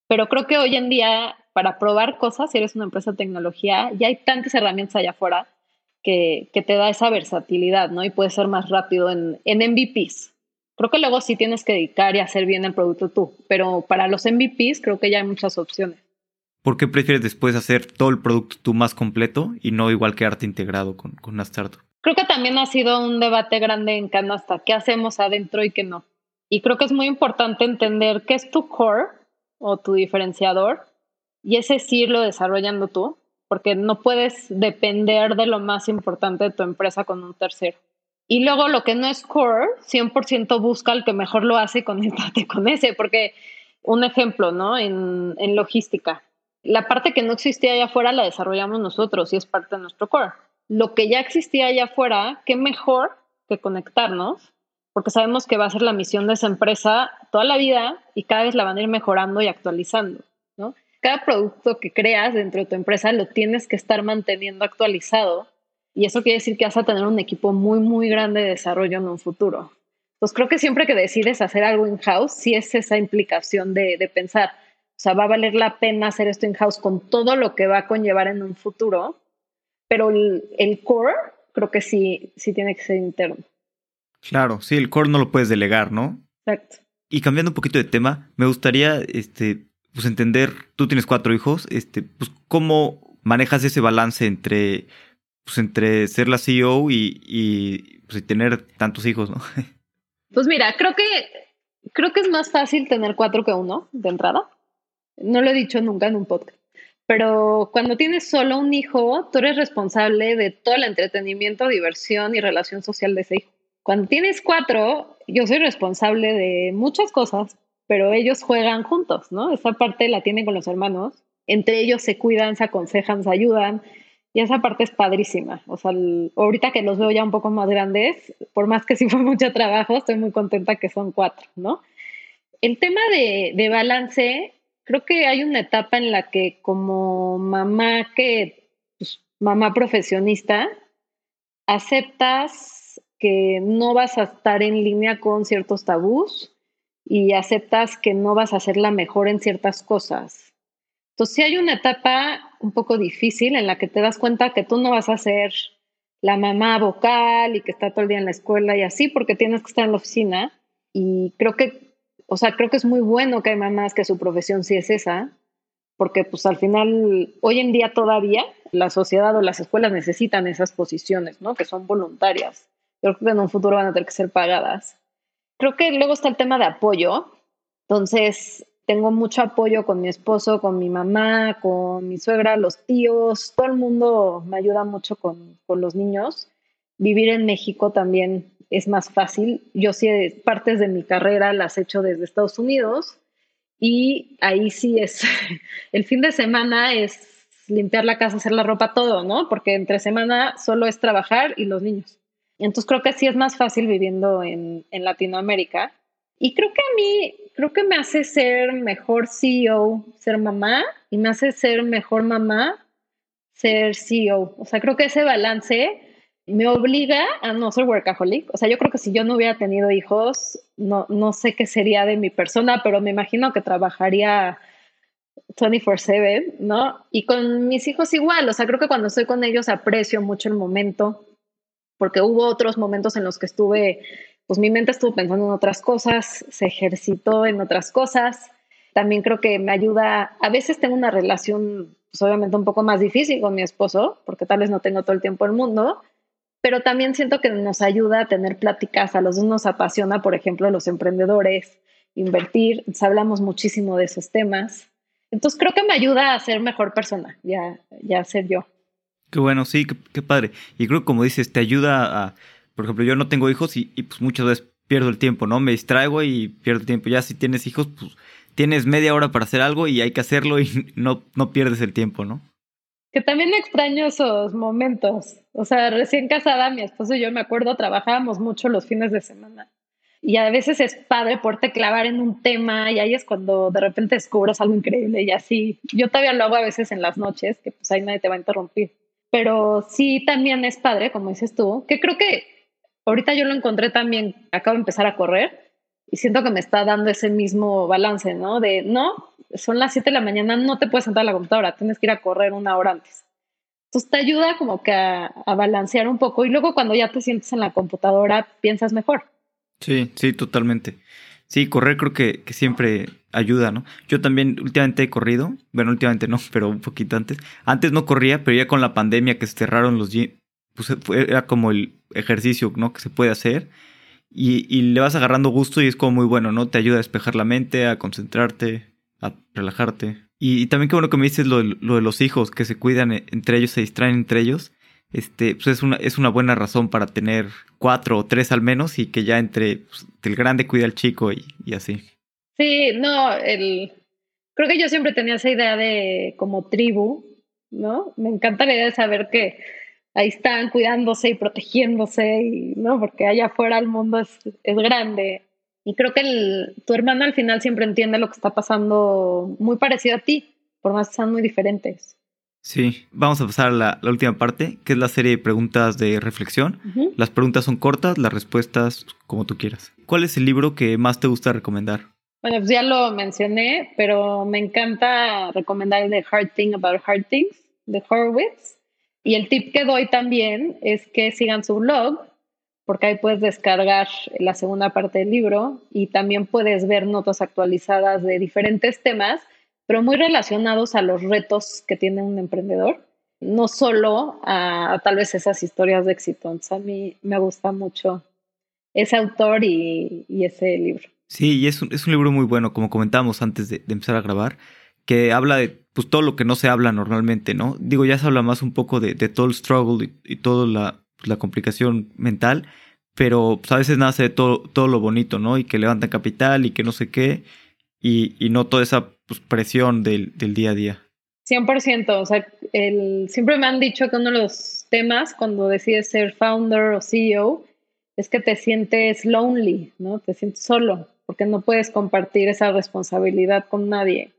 Pero creo que hoy en día, para probar cosas, si eres una empresa de tecnología, ya hay tantas herramientas allá afuera que, que te da esa versatilidad, ¿no? Y puede ser más rápido en, en MVPs, Creo que luego sí tienes que dedicar y hacer bien el producto tú, pero para los MVPs creo que ya hay muchas opciones. ¿Por qué prefieres después hacer todo el producto tú más completo y no igual quedarte integrado con, con una startup? Creo que también ha sido un debate grande en Canasta, qué hacemos adentro y qué no. Y creo que es muy importante entender qué es tu core o tu diferenciador y ese sí irlo desarrollando tú, porque no puedes depender de lo más importante de tu empresa con un tercero. Y luego lo que no es core, 100% busca el que mejor lo hace y conéctate con ese, porque un ejemplo, ¿no? En, en logística. La parte que no existía allá afuera la desarrollamos nosotros y es parte de nuestro core. Lo que ya existía allá afuera, qué mejor que conectarnos, porque sabemos que va a ser la misión de esa empresa toda la vida y cada vez la van a ir mejorando y actualizando. Cada producto que creas dentro de tu empresa lo tienes que estar manteniendo actualizado y eso quiere decir que vas a tener un equipo muy, muy grande de desarrollo en un futuro. Pues creo que siempre que decides hacer algo in-house, sí es esa implicación de, de, pensar, o sea, va a valer la pena hacer esto in-house con todo lo que va a conllevar en un futuro, pero el, el core creo que sí, sí tiene que ser interno. Claro, sí, el core no lo puedes delegar, ¿no? Exacto. Y cambiando un poquito de tema, me gustaría este, pues entender, tú tienes cuatro hijos, este, pues cómo manejas ese balance entre pues entre ser la CEO y, y, pues, tener tantos hijos, ¿no? Pues mira, creo que creo que es más fácil tener cuatro que uno de entrada. No lo he dicho nunca en un podcast. Pero cuando tienes solo un hijo, tú eres responsable de todo el entretenimiento, diversión y relación social de ese hijo. Cuando tienes cuatro, yo soy responsable de muchas cosas, pero ellos juegan juntos, ¿no? Esa parte la tienen con los hermanos. Entre ellos se cuidan, se aconsejan, se ayudan. Y esa parte es padrísima. O sea, ahorita que los veo ya un poco más grandes, por más que sí fue mucho trabajo, estoy muy contenta que son cuatro, ¿no? El tema de, balance, creo que hay una etapa en la que como mamá que, pues, mamá profesionista, aceptas que no vas a estar en línea con ciertos tabús y aceptas que no vas a ser la mejor en ciertas cosas. Entonces, sí hay una etapa un poco difícil en la que te das cuenta que tú no vas a ser la mamá vocal y que está todo el día en la escuela y así, porque tienes que estar en la oficina. Y creo que, o sea, creo que es muy bueno que hay mamás que su profesión sí es esa, porque pues al final, hoy en día todavía la sociedad o las escuelas necesitan esas posiciones, ¿no? Que son voluntarias. Yo creo que en un futuro van a tener que ser pagadas. Creo que luego está el tema de apoyo. Entonces, tengo mucho apoyo con mi esposo, con mi mamá, con mi suegra, los tíos, todo el mundo me ayuda mucho con, con los niños. Vivir en México también es más fácil. Yo sí, partes de mi carrera las he hecho desde Estados Unidos y ahí sí es, el fin de semana es limpiar la casa, hacer la ropa, todo, ¿no? Porque entre semana solo es trabajar y los niños. Entonces creo que sí es más fácil viviendo en, en Latinoamérica. Y creo que a mí creo que me hace ser mejor CEO, ser mamá, y me hace ser mejor mamá, ser CEO. O sea, creo que ese balance me obliga a no ser workaholic. O sea, yo creo que si yo no hubiera tenido hijos, no, no sé qué sería de mi persona, pero me imagino que trabajaría 24/7, ¿no? Y con mis hijos igual, o sea, creo que cuando estoy con ellos aprecio mucho el momento, porque hubo otros momentos en los que estuve pues mi mente estuvo pensando en otras cosas, se ejercitó en otras cosas. También creo que me ayuda, a veces tengo una relación, pues obviamente un poco más difícil con mi esposo, porque tal vez no tengo todo el tiempo del mundo, pero también siento que nos ayuda a tener pláticas, a los dos nos apasiona, por ejemplo, los emprendedores, invertir, hablamos muchísimo de esos temas. Entonces creo que me ayuda a ser mejor persona, ya, ya ser yo. Qué bueno, sí, qué, padre. Y creo que como dices, te ayuda a por ejemplo, yo no tengo hijos y, pues muchas veces pierdo el tiempo, ¿no? Me distraigo y pierdo el tiempo. Ya si tienes hijos, pues tienes media hora para hacer algo y hay que hacerlo y no, no pierdes el tiempo, ¿no? Que también extraño esos momentos. O sea, recién casada, mi esposo y yo me acuerdo, trabajábamos mucho los fines de semana. Y a veces es padre poderte clavar en un tema y ahí es cuando de repente descubres algo increíble y así. Yo todavía lo hago a veces en las noches, que pues ahí nadie te va a interrumpir. Pero sí también es padre, como dices tú, que creo que Ahorita yo lo encontré también, acabo de empezar a correr y siento que me está dando ese mismo balance, ¿no? De, no, son las 7 de la mañana, no te puedes sentar a la computadora, tienes que ir a correr una hora antes. Entonces te ayuda como que a, balancear un poco y luego cuando ya te sientes en la computadora piensas mejor. Sí, sí, totalmente. Sí, correr creo que, siempre ayuda, ¿no? Yo también últimamente he corrido, bueno, últimamente no, pero un poquito antes. Antes no corría, pero ya con la pandemia que se cerraron los, pues era como el ejercicio, ¿no? Que se puede hacer. Y, y, le vas agarrando gusto y es como muy bueno, ¿no? Te ayuda a despejar la mente, a concentrarte, a relajarte. Y, también qué bueno que me dices lo, de los hijos, que se cuidan e, entre ellos, se distraen entre ellos. Este, pues es una, es una buena razón para tener cuatro o tres al menos y que ya entre pues, el grande cuida al chico y, así. Sí, no, el, creo que yo siempre tenía esa idea de como tribu, ¿no? Me encanta la idea de saber que ahí están cuidándose y protegiéndose, y, ¿no? Porque allá afuera el mundo es, es grande. Y creo que el, tu hermano al final siempre entiende lo que está pasando muy parecido a ti, por más que sean muy diferentes. Sí, vamos a pasar a la, última parte, que es la serie de preguntas de reflexión. Las preguntas son cortas, las respuestas como tú quieras. ¿Cuál es el libro que más te gusta recomendar? Bueno, pues ya lo mencioné, pero me encanta recomendar The Hard Thing About Hard Things de Horowitz. Y el tip que doy también es que sigan su blog, porque ahí puedes descargar la segunda parte del libro y también puedes ver notas actualizadas de diferentes temas, pero muy relacionados a los retos que tiene un emprendedor, no solo a, tal vez esas historias de éxito. Entonces a mí me gusta mucho ese autor y, ese libro. Sí, y es un, es un, libro muy bueno, como comentábamos antes de, de empezar a grabar, que habla de pues todo lo que no se habla normalmente, ¿no? Digo, ya se habla más un poco de, todo el struggle y, toda la, la, complicación mental, pero pues, a veces nace de todo, todo lo bonito, ¿no? Y que levantan capital y que no sé qué, y, no toda esa pues, presión del, del, día a día. 100%, o sea, el, siempre me han dicho que uno de los temas cuando decides ser founder o CEO es que te sientes lonely, ¿no? Te sientes solo, porque no puedes compartir esa responsabilidad con nadie.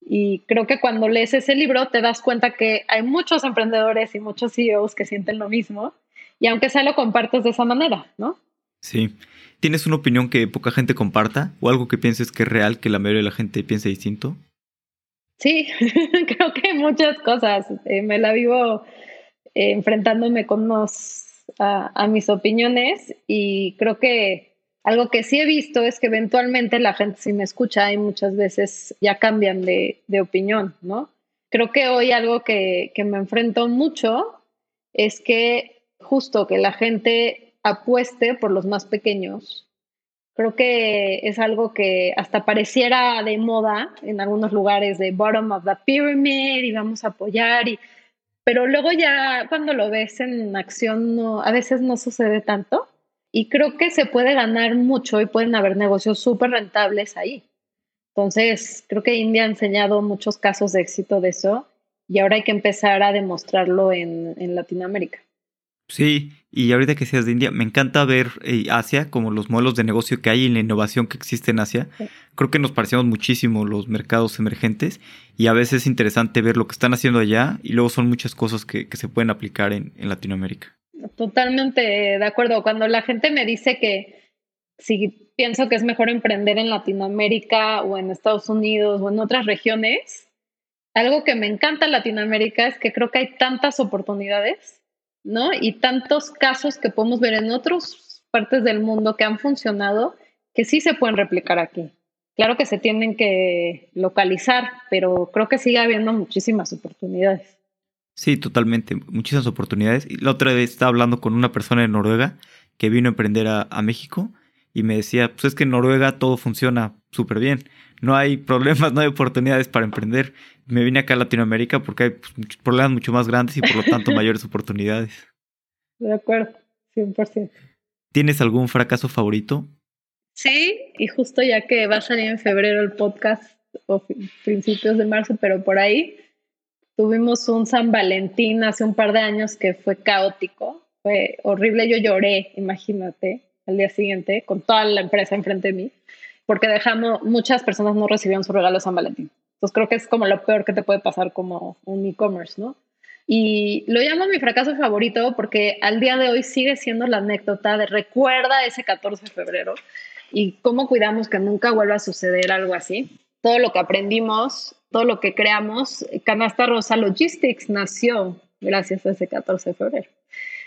Y creo que cuando lees ese libro te das cuenta que hay muchos emprendedores y muchos CEOs que sienten lo mismo. Y aunque sea lo compartes de esa manera, ¿no? Sí. ¿Tienes una opinión que poca gente comparta o algo que pienses que es real, que la mayoría de la gente piense distinto? Sí, creo que muchas cosas. Eh, me la vivo eh, enfrentándome con a mis opiniones y creo que algo que sí he visto es que eventualmente la gente si me escucha y muchas veces ya cambian de, opinión, ¿no? Creo que hoy algo que, que me enfrento mucho es que justo que la gente apueste por los más pequeños. Creo que es algo que hasta pareciera de moda en algunos lugares de bottom of the pyramid y vamos a apoyar pero luego ya cuando lo ves en acción a veces no sucede tanto y creo que se puede ganar mucho y pueden haber negocios súper rentables ahí. Entonces, creo que India ha enseñado muchos casos de éxito de eso y ahora hay que empezar a demostrarlo en, Latinoamérica. Sí, y ahorita que seas de India, me encanta ver eh, Asia como los modelos de negocio que hay y la innovación que existe en Asia. Creo que nos parecemos muchísimo los mercados emergentes y a veces es interesante ver lo que están haciendo allá y luego son muchas cosas que, se pueden aplicar en Latinoamérica. Totalmente de acuerdo. Cuando la gente me dice que si pienso que es mejor emprender en Latinoamérica o en Estados Unidos o en otras regiones, algo que me encanta en Latinoamérica es que creo que hay tantas oportunidades, ¿no? Y tantos casos que podemos ver en otras partes del mundo que han funcionado que sí se pueden replicar aquí. Claro que se tienen que localizar, pero creo que sigue habiendo muchísimas oportunidades. Sí, totalmente. Muchísimas oportunidades. La otra vez estaba hablando con una persona de Noruega que vino a emprender a, México y me decía, pues es que en Noruega todo funciona súper bien. No hay problemas, no hay oportunidades para emprender. Me vine acá a Latinoamérica porque hay pues, muchos problemas mucho más grandes y por lo tanto mayores oportunidades. De acuerdo, 100%. ¿Tienes algún fracaso favorito? Sí, y justo ya que va a salir en febrero el podcast o principios de marzo, pero por ahí Tuvimos un San Valentín hace un par de años que fue caótico, fue horrible. Yo lloré, imagínate, al día siguiente, con toda la empresa enfrente de mí, porque dejamos, muchas personas no recibieron su regalo de San Valentín. Entonces creo que es como lo peor que te puede pasar como un e-commerce, ¿no? Y lo llamo mi fracaso favorito porque al día de hoy sigue siendo la anécdota de recuerda ese 14 de febrero y cómo cuidamos que nunca vuelva a suceder algo así. Todo lo que aprendimos todo lo que creamos, Canasta Rosa Logistics nació gracias a ese 14 de febrero.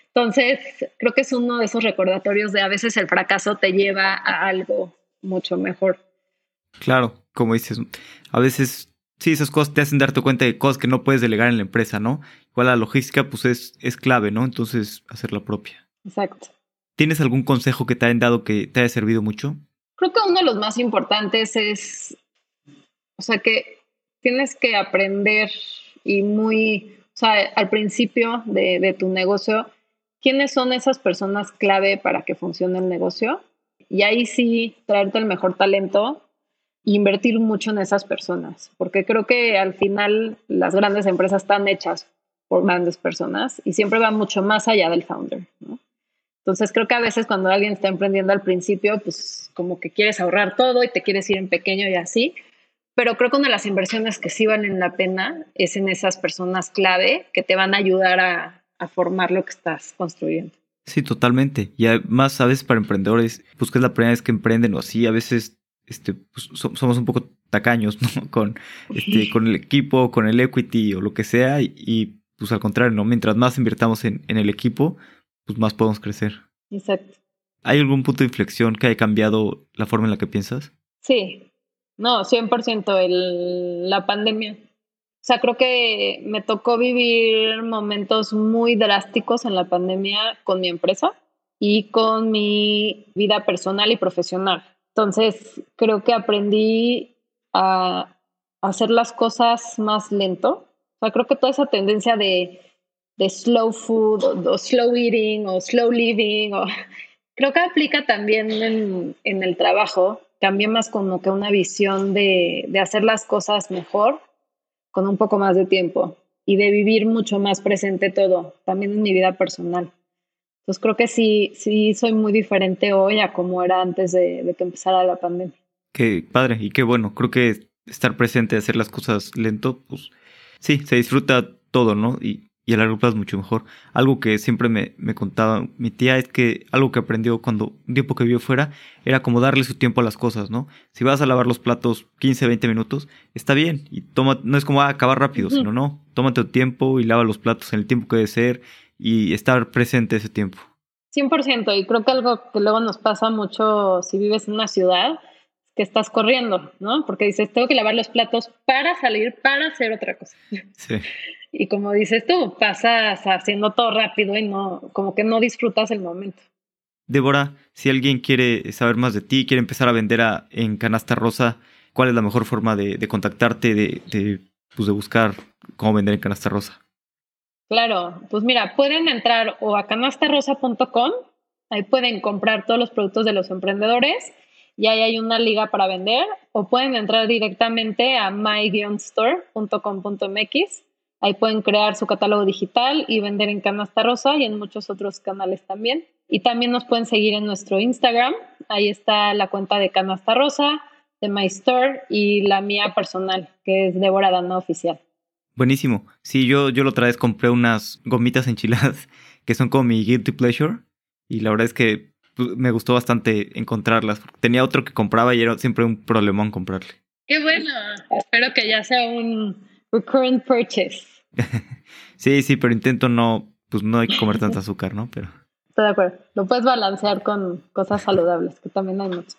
Entonces, creo que es uno de esos recordatorios de a veces el fracaso te lleva a algo mucho mejor. Claro, como dices, a veces sí, esas cosas te hacen darte cuenta de cosas que no puedes delegar en la empresa, ¿no? Igual la logística, pues es, es clave, ¿no? Entonces, hacer la propia. Exacto. ¿Tienes algún consejo que te hayan dado que te haya servido mucho? Creo que uno de los más importantes es, o sea, que tienes que aprender y muy, o sea, al principio de, de tu negocio, quiénes son esas personas clave para que funcione el negocio. Y ahí sí, traerte el mejor talento invertir mucho en esas personas, porque creo que al final las grandes empresas están hechas por grandes personas y siempre van mucho más allá del founder. Entonces creo que a veces cuando alguien está emprendiendo al principio, pues como que quieres ahorrar todo y te quieres ir en pequeño y así, pero creo que una de las inversiones que sí valen la pena es en esas personas clave que te van a ayudar a, a formar lo que estás construyendo. Sí, totalmente. Y además, a veces para emprendedores, pues que es la primera vez que emprenden o así, a veces este, pues, somos un poco tacaños, ¿no? Con, este, con el equipo, con el equity o lo que sea. Y, pues al contrario, ¿no? Mientras más invirtamos en, en, el equipo, pues más podemos crecer. Exacto. ¿Hay algún punto de inflexión que haya cambiado la forma en la que piensas? Sí. No, 100% el, la pandemia o sea, creo que me tocó vivir momentos muy drásticos en la pandemia con mi empresa y con mi vida personal y profesional. Entonces, creo que aprendí a hacer las cosas más lento. O sea, creo que toda esa tendencia de, de slow food o, slow eating o slow living, o, creo que aplica también en, en el trabajo, también más como que una visión de, de hacer las cosas mejor con un poco más de tiempo y de vivir mucho más presente todo, también en mi vida personal. Entonces creo que sí, sí soy muy diferente hoy a como era antes de, que empezara la pandemia. Qué padre y qué bueno. Creo que estar presente, hacer las cosas lento, pues sí, se disfruta todo, ¿no? Y y a largo plazo mucho mejor. Algo que siempre me, me, contaba mi tía es que algo que aprendió cuando un tiempo que vivió fuera era como darle su tiempo a las cosas, ¿no? Si vas a lavar los platos 15, 20 minutos, está bien. Y toma, no es como ah, acabar rápido, sino no. Tómate tu tiempo y lava los platos en el tiempo que debe ser y estar presente ese tiempo. 100%. Y creo que algo que luego nos pasa mucho si vives en una ciudad que estás corriendo, ¿no? Porque dices, tengo que lavar los platos para salir, para hacer otra cosa. Sí. Y como dices tú, pasas haciendo todo rápido y no, como que no disfrutas el momento. Débora, si alguien quiere saber más de ti, quiere empezar a vender a, en Canasta Rosa, ¿cuál es la mejor forma de, de contactarte, de, de, pues de buscar cómo vender en Canasta Rosa? Claro, pues mira, pueden entrar o a canastarosa.com, ahí pueden comprar todos los productos de los emprendedores y ahí hay una liga para vender, o pueden entrar directamente a my-store.com.mx Ahí pueden crear su catálogo digital y vender en Canasta Rosa y en muchos otros canales también. Y también nos pueden seguir en nuestro Instagram. Ahí está la cuenta de Canasta Rosa, de My Store y la mía personal, que es Débora Dana Oficial. Buenísimo. Sí, yo, yo la otra vez compré unas gomitas enchiladas que son como mi guilty pleasure. Y la verdad es que pues, me gustó bastante encontrarlas. Tenía otro que compraba y era siempre un problemón comprarle. Qué bueno. Espero que ya sea un recurrent purchase. sí, sí, pero intento no, pues no hay que comer tanta azúcar, ¿no? Pero. Estoy de acuerdo. Lo puedes balancear con cosas saludables, que también hay mucho.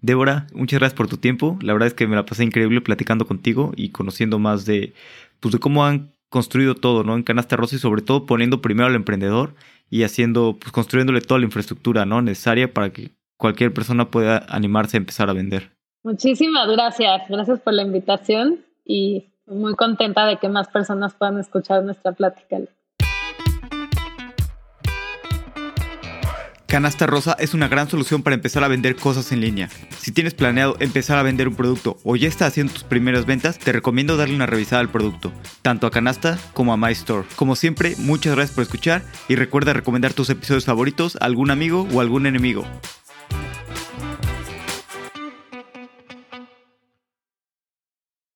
Débora, muchas gracias por tu tiempo. La verdad es que me la pasé increíble platicando contigo y conociendo más de, pues, de cómo han construido todo, ¿no? En Canasta Rosa y sobre todo poniendo primero al emprendedor y haciendo, pues construyéndole toda la infraestructura, ¿no? Necesaria para que cualquier persona pueda animarse a empezar a vender. Muchísimas gracias. Gracias por la invitación y muy contenta de que más personas puedan escuchar nuestra plática. Canasta Rosa es una gran solución para empezar a vender cosas en línea. Si tienes planeado empezar a vender un producto o ya estás haciendo tus primeras ventas, te recomiendo darle una revisada al producto, tanto a Canasta como a MyStore. Como siempre, muchas gracias por escuchar y recuerda recomendar tus episodios favoritos a algún amigo o algún enemigo.